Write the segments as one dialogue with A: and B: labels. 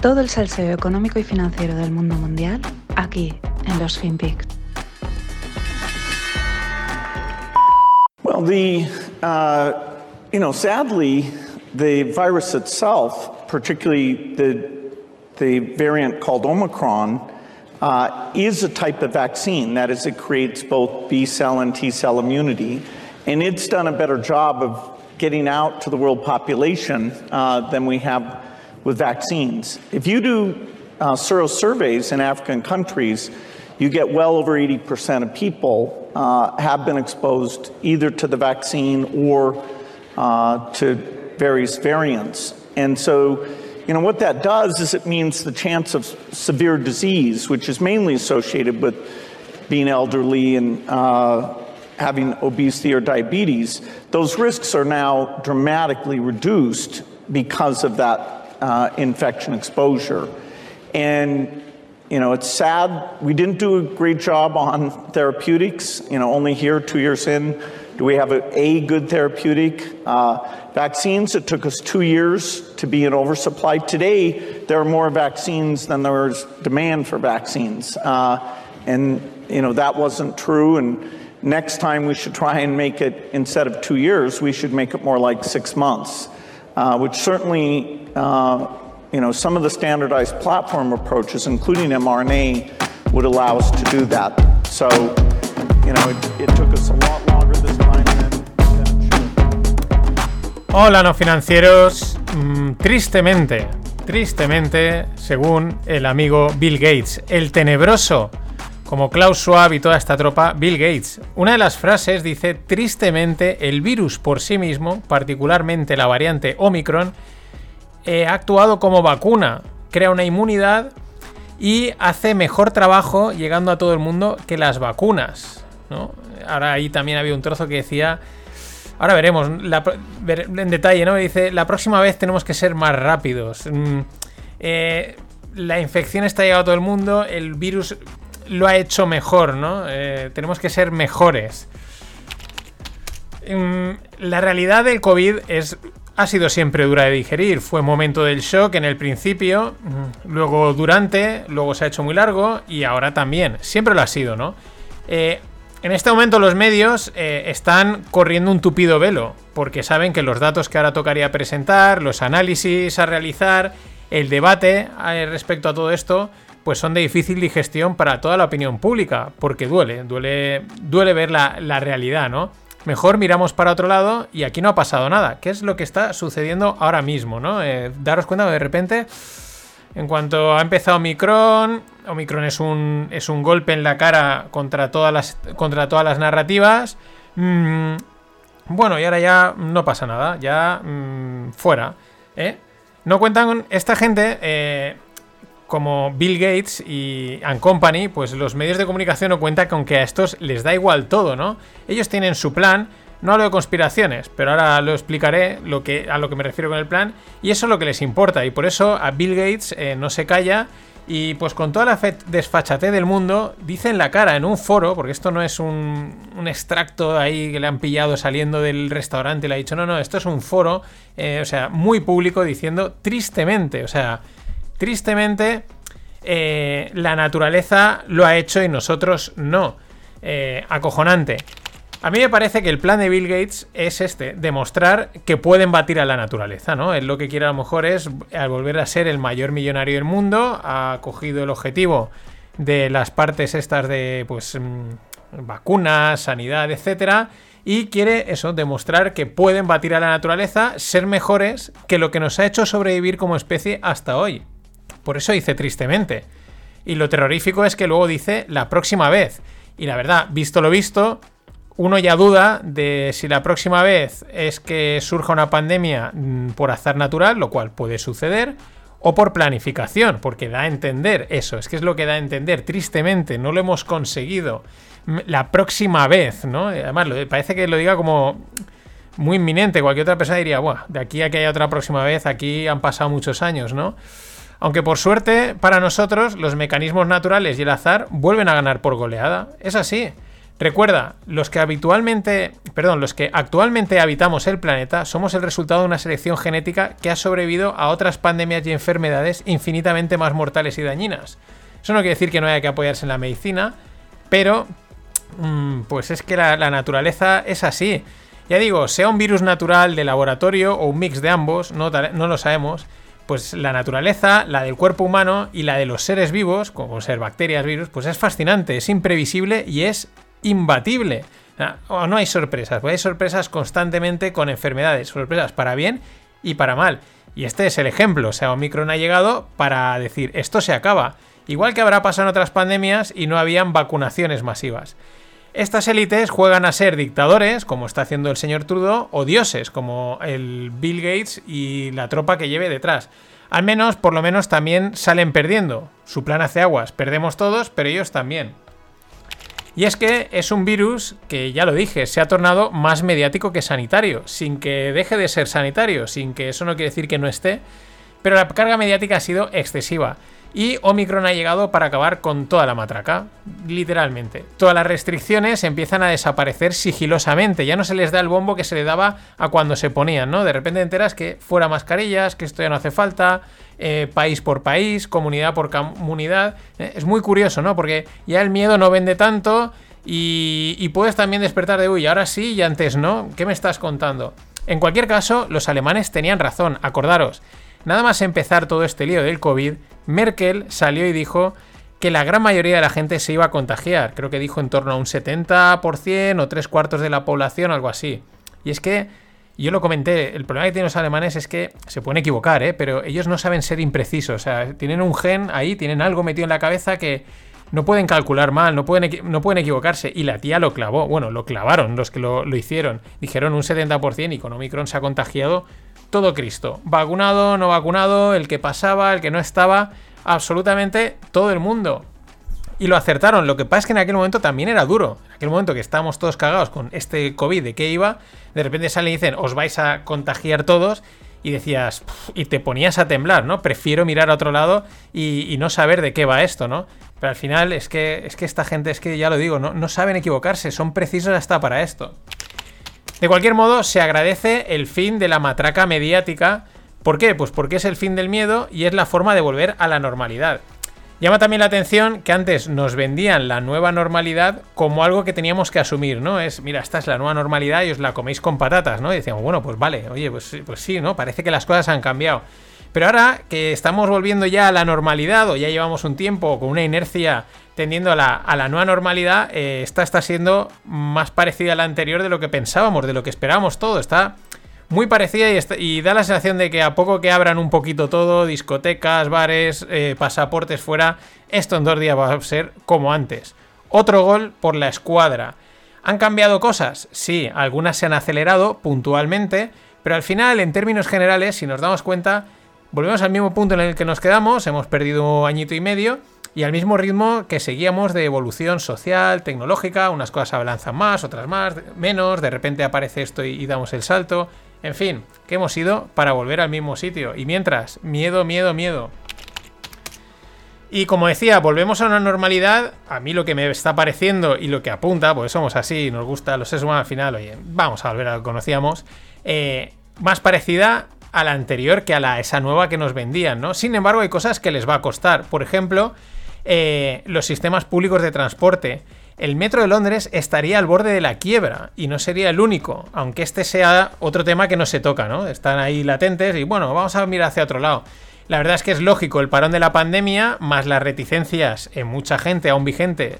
A: Todo el salseo económico y financiero del mundo mundial aquí en los FinPix.
B: Well, the, uh, you know, sadly, the virus itself, particularly the, the variant called Omicron, uh, is a type of vaccine. That is, it creates both B cell and T cell immunity. And it's done a better job of getting out to the world population uh, than we have with vaccines. If you do uh, sero surveys in African countries, you get well over 80% of people uh, have been exposed either to the vaccine or uh, to various variants. And so, you know, what that does is it means the chance of severe disease, which is mainly associated with being elderly and uh, having obesity or diabetes, those risks are now dramatically reduced because of that uh, infection exposure. And, you know, it's sad. We didn't do a great job on therapeutics. You know, only here, two years in, do we have a, a good therapeutic. Uh, vaccines, it took us two years to be in oversupply. Today, there are more vaccines than there is demand for vaccines. Uh, and, you know, that wasn't true. And next time we should try and make it, instead of two years, we should make it more like six months, which certainly uh, you know, some of the standardized platform approaches, including mRNA, would allow us to do that. So, you know, it, it took us a lot longer this time than,
C: Hola, no financieros. Mm, tristemente, tristemente, según el amigo Bill Gates, el tenebroso, como Klaus Schwab y toda esta tropa, Bill Gates. Una de las frases dice, tristemente, el virus por sí mismo, particularmente la variante Omicron, eh, ha actuado como vacuna, crea una inmunidad y hace mejor trabajo llegando a todo el mundo que las vacunas. Ahora ahí también había un trozo que decía... Ahora veremos en detalle, ¿no? Dice, la próxima vez tenemos que ser más rápidos. Mm, eh, la infección está llegando a todo el mundo, el virus lo ha hecho mejor, ¿no? Eh, tenemos que ser mejores. Mm, la realidad del COVID es ha sido siempre dura de digerir. Fue momento del shock en el principio, luego durante, luego se ha hecho muy largo y ahora también. Siempre lo ha sido, ¿no? Eh, en este momento los medios eh, están corriendo un tupido velo, porque saben que los datos que ahora tocaría presentar, los análisis a realizar, el debate respecto a todo esto, pues son de difícil digestión para toda la opinión pública, porque duele, duele, duele ver la, la realidad, ¿no? mejor miramos para otro lado y aquí no ha pasado nada. ¿Qué es lo que está sucediendo ahora mismo? ¿no? Eh, daros cuenta de repente, en cuanto ha empezado Omicron, Omicron es un, es un golpe en la cara contra todas las, contra todas las narrativas. Mm, bueno, y ahora ya no pasa nada, ya mm, fuera. ¿eh? No cuentan esta gente. Eh, como Bill Gates y and Company, pues los medios de comunicación no cuentan con que a estos les da igual todo, ¿no? Ellos tienen su plan, no hablo de conspiraciones, pero ahora lo explicaré lo que, a lo que me refiero con el plan, y eso es lo que les importa, y por eso a Bill Gates eh, no se calla, y pues con toda la desfachate del mundo, dice en la cara, en un foro, porque esto no es un, un, extracto ahí que le han pillado saliendo del restaurante y le ha dicho, no, no, esto es un foro, eh, o sea, muy público diciendo tristemente, o sea, Tristemente, eh, la naturaleza lo ha hecho y nosotros no. Eh, acojonante. A mí me parece que el plan de Bill Gates es este, demostrar que pueden batir a la naturaleza, ¿no? Él lo que quiere a lo mejor es, al volver a ser el mayor millonario del mundo, ha cogido el objetivo de las partes estas de, pues, mm, vacunas, sanidad, etcétera, y quiere eso, demostrar que pueden batir a la naturaleza, ser mejores que lo que nos ha hecho sobrevivir como especie hasta hoy. Por eso dice tristemente. Y lo terrorífico es que luego dice la próxima vez. Y la verdad, visto lo visto, uno ya duda de si la próxima vez es que surja una pandemia mm, por azar natural, lo cual puede suceder, o por planificación, porque da a entender eso, es que es lo que da a entender, tristemente, no lo hemos conseguido la próxima vez, ¿no? Además, parece que lo diga como muy inminente, cualquier otra persona diría, Buah, de aquí a que haya otra próxima vez, aquí han pasado muchos años, ¿no? Aunque por suerte para nosotros los mecanismos naturales y el azar vuelven a ganar por goleada. Es así. Recuerda, los que habitualmente perdón, los que actualmente habitamos el planeta somos el resultado de una selección genética que ha sobrevivido a otras pandemias y enfermedades infinitamente más mortales y dañinas. Eso no quiere decir que no haya que apoyarse en la medicina, pero mm, pues es que la, naturaleza es así. Ya digo, sea un virus natural de laboratorio o un mix de ambos, no, no lo sabemos, pues la naturaleza, la del cuerpo humano y la de los seres vivos, como ser bacterias, virus, pues es fascinante, es imprevisible y es imbatible. O no hay sorpresas, pues hay sorpresas constantemente con enfermedades, sorpresas para bien y para mal. Y este es el ejemplo, o sea, Omicron ha llegado para decir, esto se acaba. Igual que habrá pasado en otras pandemias y no habían vacunaciones masivas. Estas élites juegan a ser dictadores, como está haciendo el señor Trudeau, o dioses, como el Bill Gates y la tropa que lleve detrás. Al menos, por lo menos, también salen perdiendo. Su plan hace aguas. Perdemos todos, pero ellos también. Y es que es un virus que, ya lo dije, se ha tornado más mediático que sanitario, sin que deje de ser sanitario, sin que eso no quiere decir que no esté, pero la carga mediática ha sido excesiva. Y Omicron ha llegado para acabar con toda la matraca, literalmente. Todas las restricciones empiezan a desaparecer sigilosamente, ya no se les da el bombo que se le daba a cuando se ponían, ¿no? De repente enteras que fuera mascarillas, que esto ya no hace falta, eh, país por país, comunidad por comunidad. Eh, es muy curioso, ¿no? Porque ya el miedo no vende tanto y, y puedes también despertar de, uy, ahora sí y antes no. ¿Qué me estás contando? En cualquier caso, los alemanes tenían razón, acordaros. Nada más empezar todo este lío del COVID, Merkel salió y dijo que la gran mayoría de la gente se iba a contagiar. Creo que dijo en torno a un 70% o tres cuartos de la población, algo así. Y es que, yo lo comenté, el problema que tienen los alemanes es que se pueden equivocar, ¿eh? pero ellos no saben ser imprecisos. O sea, tienen un gen ahí, tienen algo metido en la cabeza que no pueden calcular mal, no pueden, no pueden equivocarse. Y la tía lo clavó. Bueno, lo clavaron los que lo, lo hicieron. Dijeron un 70% y con Omicron se ha contagiado todo Cristo. Vacunado, no vacunado, el que pasaba, el que no estaba, absolutamente todo el mundo. Y lo acertaron. Lo que pasa es que en aquel momento también era duro. En aquel momento que estábamos todos cagados con este COVID de qué iba, de repente salen y dicen, os vais a contagiar todos. Y decías, y te ponías a temblar, ¿no? Prefiero mirar a otro lado y, no saber de qué va esto, ¿no? Pero al final es que, es que esta gente, es que ya lo digo, no, no saben equivocarse, son precisos hasta para esto. De cualquier modo, se agradece el fin de la matraca mediática. ¿Por qué? Pues porque es el fin del miedo y es la forma de volver a la normalidad. Llama también la atención que antes nos vendían la nueva normalidad como algo que teníamos que asumir, ¿no? Es, mira, esta es la nueva normalidad y os la coméis con patatas, ¿no? Y decíamos, bueno, pues vale, oye, pues, pues sí, ¿no? Parece que las cosas han cambiado. Pero ahora que estamos volviendo ya a la normalidad o ya llevamos un tiempo con una inercia tendiendo a la, nueva normalidad, eh, esta está siendo más parecida a la anterior de lo que pensábamos, de lo que esperábamos todo. Está muy parecida y, da la sensación de que a poco que abran un poquito todo, discotecas, bares, eh, pasaportes fuera, esto en dos días va a ser como antes. Otro gol por la escuadra. ¿Han cambiado cosas? Sí, algunas se han acelerado puntualmente, pero al final, en términos generales, si nos damos cuenta, volvemos al mismo punto en el que nos quedamos, hemos perdido un añito y medio, y al mismo ritmo que seguíamos de evolución social, tecnológica, unas cosas avanzan más, otras más, menos, de repente aparece esto y, damos el salto. En fin, que hemos ido para volver al mismo sitio. Y mientras, miedo, miedo, miedo. Y como decía, volvemos a una normalidad. A mí lo que me está pareciendo y lo que apunta, porque somos así, nos gusta los seres al final, oye, vamos a volver a lo que conocíamos. Eh, más parecida a la anterior que a la esa nueva que nos vendían, ¿no? Sin embargo, hay cosas que les va a costar. Por ejemplo, eh, los sistemas públicos de transporte. El metro de Londres estaría al borde de la quiebra y no sería el único, aunque este sea otro tema que no se toca, ¿no? Están ahí latentes y bueno, vamos a mirar hacia otro lado. La verdad es que es lógico el parón de la pandemia, más las reticencias en mucha gente aún vigente,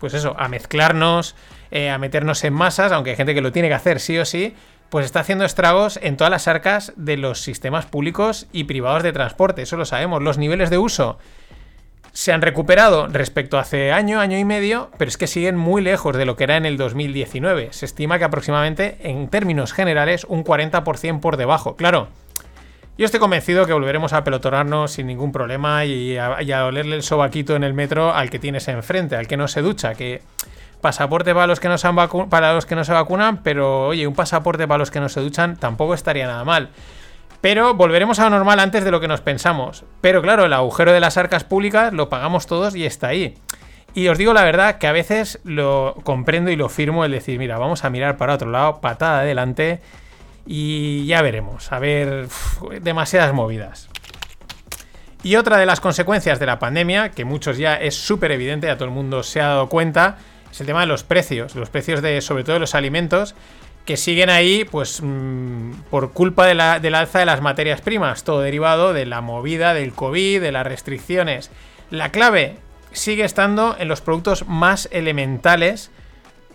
C: pues eso, a mezclarnos, eh, a meternos en masas, aunque hay gente que lo tiene que hacer sí o sí, pues está haciendo estragos en todas las arcas de los sistemas públicos y privados de transporte, eso lo sabemos. Los niveles de uso se han recuperado respecto a hace año, año y medio, pero es que siguen muy lejos de lo que era en el 2019. Se estima que aproximadamente, en términos generales, un 40% por debajo. Claro, yo estoy convencido que volveremos a pelotonarnos sin ningún problema y a, olerle el sobaquito en el metro al que tienes enfrente, al que no se ducha, que pasaporte para los que no se, para los que no se vacunan, pero oye, un pasaporte para los que no se duchan tampoco estaría nada mal. Pero volveremos a lo normal antes de lo que nos pensamos. Pero claro, el agujero de las arcas públicas lo pagamos todos y está ahí. Y os digo la verdad que a veces lo comprendo y lo firmo el decir, mira, vamos a mirar para otro lado, patada adelante y ya veremos. A ver, demasiadas movidas. Y otra de las consecuencias de la pandemia, que muchos ya es súper evidente, a todo el mundo se ha dado cuenta, es el tema de los precios, los precios de sobre todo de los alimentos, que siguen ahí pues mm, por culpa de la, del alza de las materias primas, todo derivado de la movida del COVID, de las restricciones. La clave, sigue estando en los productos más elementales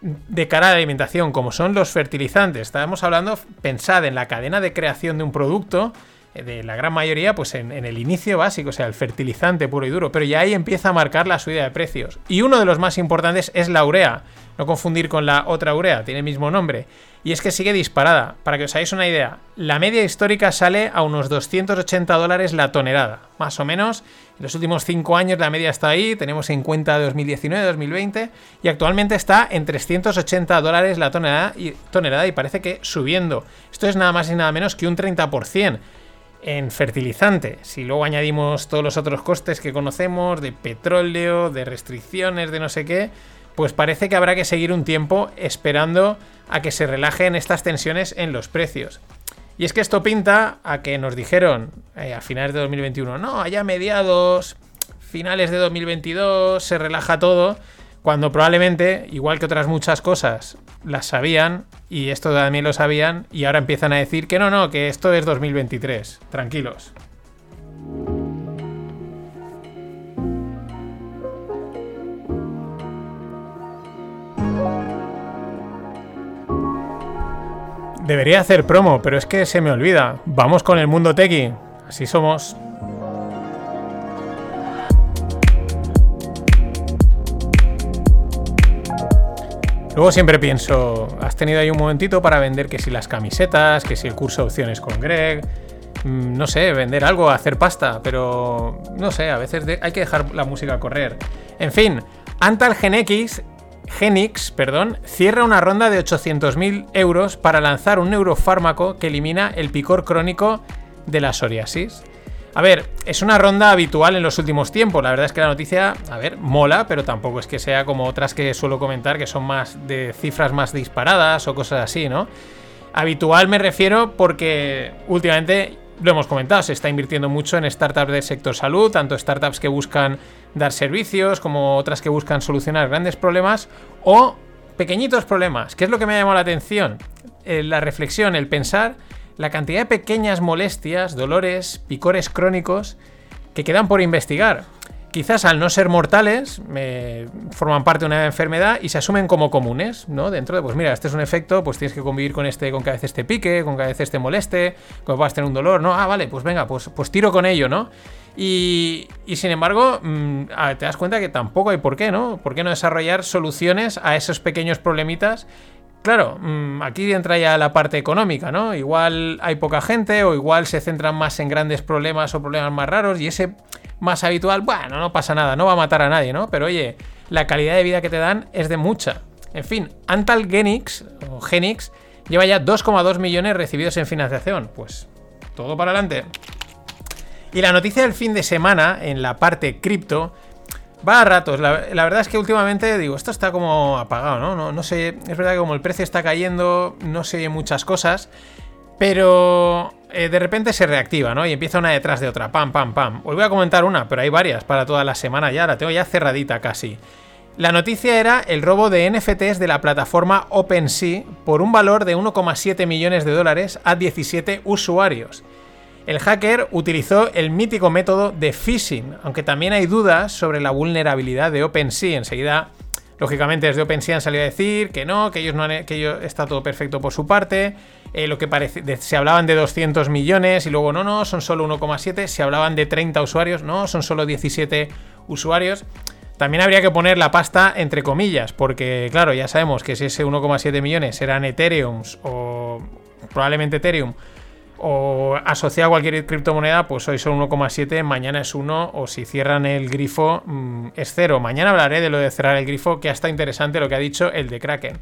C: de cara a la alimentación, como son los fertilizantes. Estábamos hablando, pensad en la cadena de creación de un producto, de la gran mayoría, pues en, el inicio básico, o sea, el fertilizante puro y duro, pero ya ahí empieza a marcar la subida de precios. Y uno de los más importantes es la urea, no confundir con la otra urea, tiene el mismo nombre. Y es que sigue disparada. Para que os hagáis una idea, la media histórica sale a unos 280 dólares la tonelada, más o menos. En los últimos 5 años la media está ahí, tenemos en cuenta 2019, 2020, y actualmente está en 380 dólares la tonelada y, tonelada y parece que subiendo. Esto es nada más y nada menos que un 30% en fertilizante. Si luego añadimos todos los otros costes que conocemos, de petróleo, de restricciones, de no sé qué, pues parece que habrá que seguir un tiempo esperando a que se relajen estas tensiones en los precios. Y es que esto pinta a que nos dijeron eh, a finales de 2021, no, allá mediados, finales de 2022, se relaja todo, cuando probablemente, igual que otras muchas cosas, las sabían y esto también lo sabían y ahora empiezan a decir que no, no, que esto es 2023, tranquilos. Debería hacer promo, pero es que se me olvida. Vamos con el mundo tequi. Así somos. Luego siempre pienso, has tenido ahí un momentito para vender que si las camisetas, que si el curso de opciones con Greg, mm, no sé, vender algo, hacer pasta, pero no sé, a veces hay que dejar la música correr. En fin, Antal Gen X Genix, perdón, cierra una ronda de 800.000 euros para lanzar un neurofármaco que elimina el picor crónico de la psoriasis. A ver, es una ronda habitual en los últimos tiempos. La verdad es que la noticia, a ver, mola, pero tampoco es que sea como otras que suelo comentar, que son más de cifras más disparadas o cosas así, ¿no? Habitual me refiero porque últimamente lo hemos comentado, se está invirtiendo mucho en startups del sector salud, tanto startups que buscan dar servicios como otras que buscan solucionar grandes problemas o pequeñitos problemas. ¿Qué es lo que me ha llamado la atención? Eh, la reflexión, el pensar la cantidad de pequeñas molestias, dolores, picores crónicos que quedan por investigar quizás al no ser mortales, forman parte de una enfermedad y se asumen como comunes, ¿no? Dentro de, pues mira, este es un efecto, pues tienes que convivir con este, con que a veces te pique, con que a veces te moleste, con que vas a tener un dolor, ¿no? Ah, vale, pues venga, pues, pues tiro con ello, ¿no? Y, y sin embargo, mm, te das cuenta que tampoco hay por qué, ¿no? ¿Por qué no desarrollar soluciones a esos pequeños problemitas Claro, mm, aquí entra ya la parte económica, ¿no? Igual hay poca gente o igual se centran más en grandes problemas o problemas más raros y ese más habitual, bueno, no pasa nada, no va a matar a nadie, ¿no? Pero oye, la calidad de vida que te dan es de mucha. En fin, Antal Genix, o Genix, lleva ya 2,2 millones recibidos en financiación. Pues todo para adelante. Y la noticia del fin de semana en la parte cripto va a ratos. La, verdad es que últimamente digo, esto está como apagado, ¿no? ¿no? No sé, es verdad que como el precio está cayendo, no se oye muchas cosas. Pero eh, de repente se reactiva, ¿no? Y empieza una detrás de otra, pam, pam, pam. Os voy a comentar una, pero hay varias para toda la semana ya, la tengo ya cerradita casi. La noticia era el robo de NFTs de la plataforma OpenSea por un valor de 1,7 millones de dólares a 17 usuarios. El hacker utilizó el mítico método de phishing, aunque también hay dudas sobre la vulnerabilidad de OpenSea. Enseguida, lógicamente, desde OpenSea han salido a decir que no, que ellos no que ellos, está todo perfecto por su parte. Eh, lo que parece, se hablaban de 200 millones y luego no, no, son solo 1,7. Se hablaban de 30 usuarios, no, son solo 17 usuarios. También habría que poner la pasta entre comillas, porque claro, ya sabemos que si ese 1,7 millones eran Ethereum o probablemente Ethereum o asociado a cualquier criptomoneda, pues hoy son 1,7, mañana es 1 o si cierran el grifo mm, es 0. Mañana hablaré de lo de cerrar el grifo, que hasta interesante lo que ha dicho el de Kraken.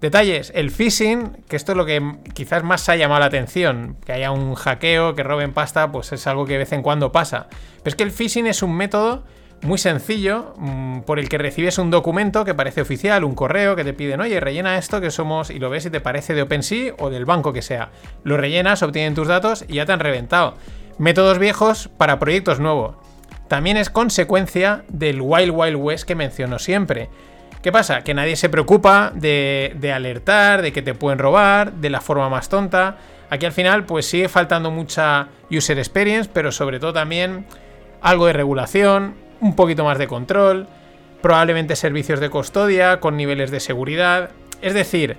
C: Detalles, el phishing, que esto es lo que quizás más ha llamado la atención, que haya un hackeo, que roben pasta, pues es algo que de vez en cuando pasa. Pero es que el phishing es un método muy sencillo mm, por el que recibes un documento que parece oficial, un correo que te piden, oye, rellena esto que somos, y lo ves y te parece de OpenSea o del banco que sea. Lo rellenas, obtienen tus datos y ya te han reventado. Métodos viejos para proyectos nuevos. También es consecuencia del Wild Wild West que menciono siempre. ¿Qué pasa? Que nadie se preocupa de, de alertar, de que te pueden robar, de la forma más tonta. Aquí al final pues sigue faltando mucha user experience, pero sobre todo también algo de regulación, un poquito más de control, probablemente servicios de custodia con niveles de seguridad. Es decir,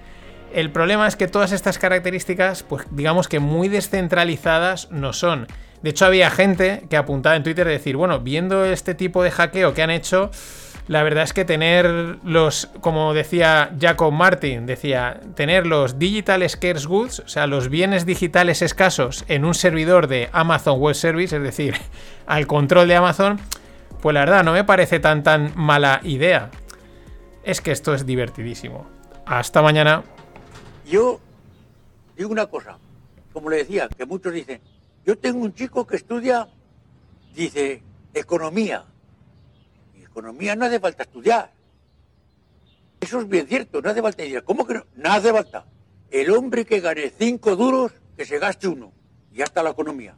C: el problema es que todas estas características, pues digamos que muy descentralizadas no son. De hecho, había gente que apuntaba en Twitter de decir, bueno, viendo este tipo de hackeo que han hecho, la verdad es que tener los, como decía Jacob Martin, decía, tener los digital scarce goods, o sea, los bienes digitales escasos en un servidor de Amazon Web Service, es decir, al control de Amazon, pues la verdad no me parece tan tan mala idea. Es que esto es divertidísimo. Hasta mañana.
D: Yo digo una cosa, como le decía, que muchos dicen, yo tengo un chico que estudia, dice, economía economía no hace falta estudiar. Eso es bien cierto, no hace falta estudiar. ¿Cómo que no? No hace falta. El hombre que gane cinco duros, que se gaste uno. Y ya está la economía.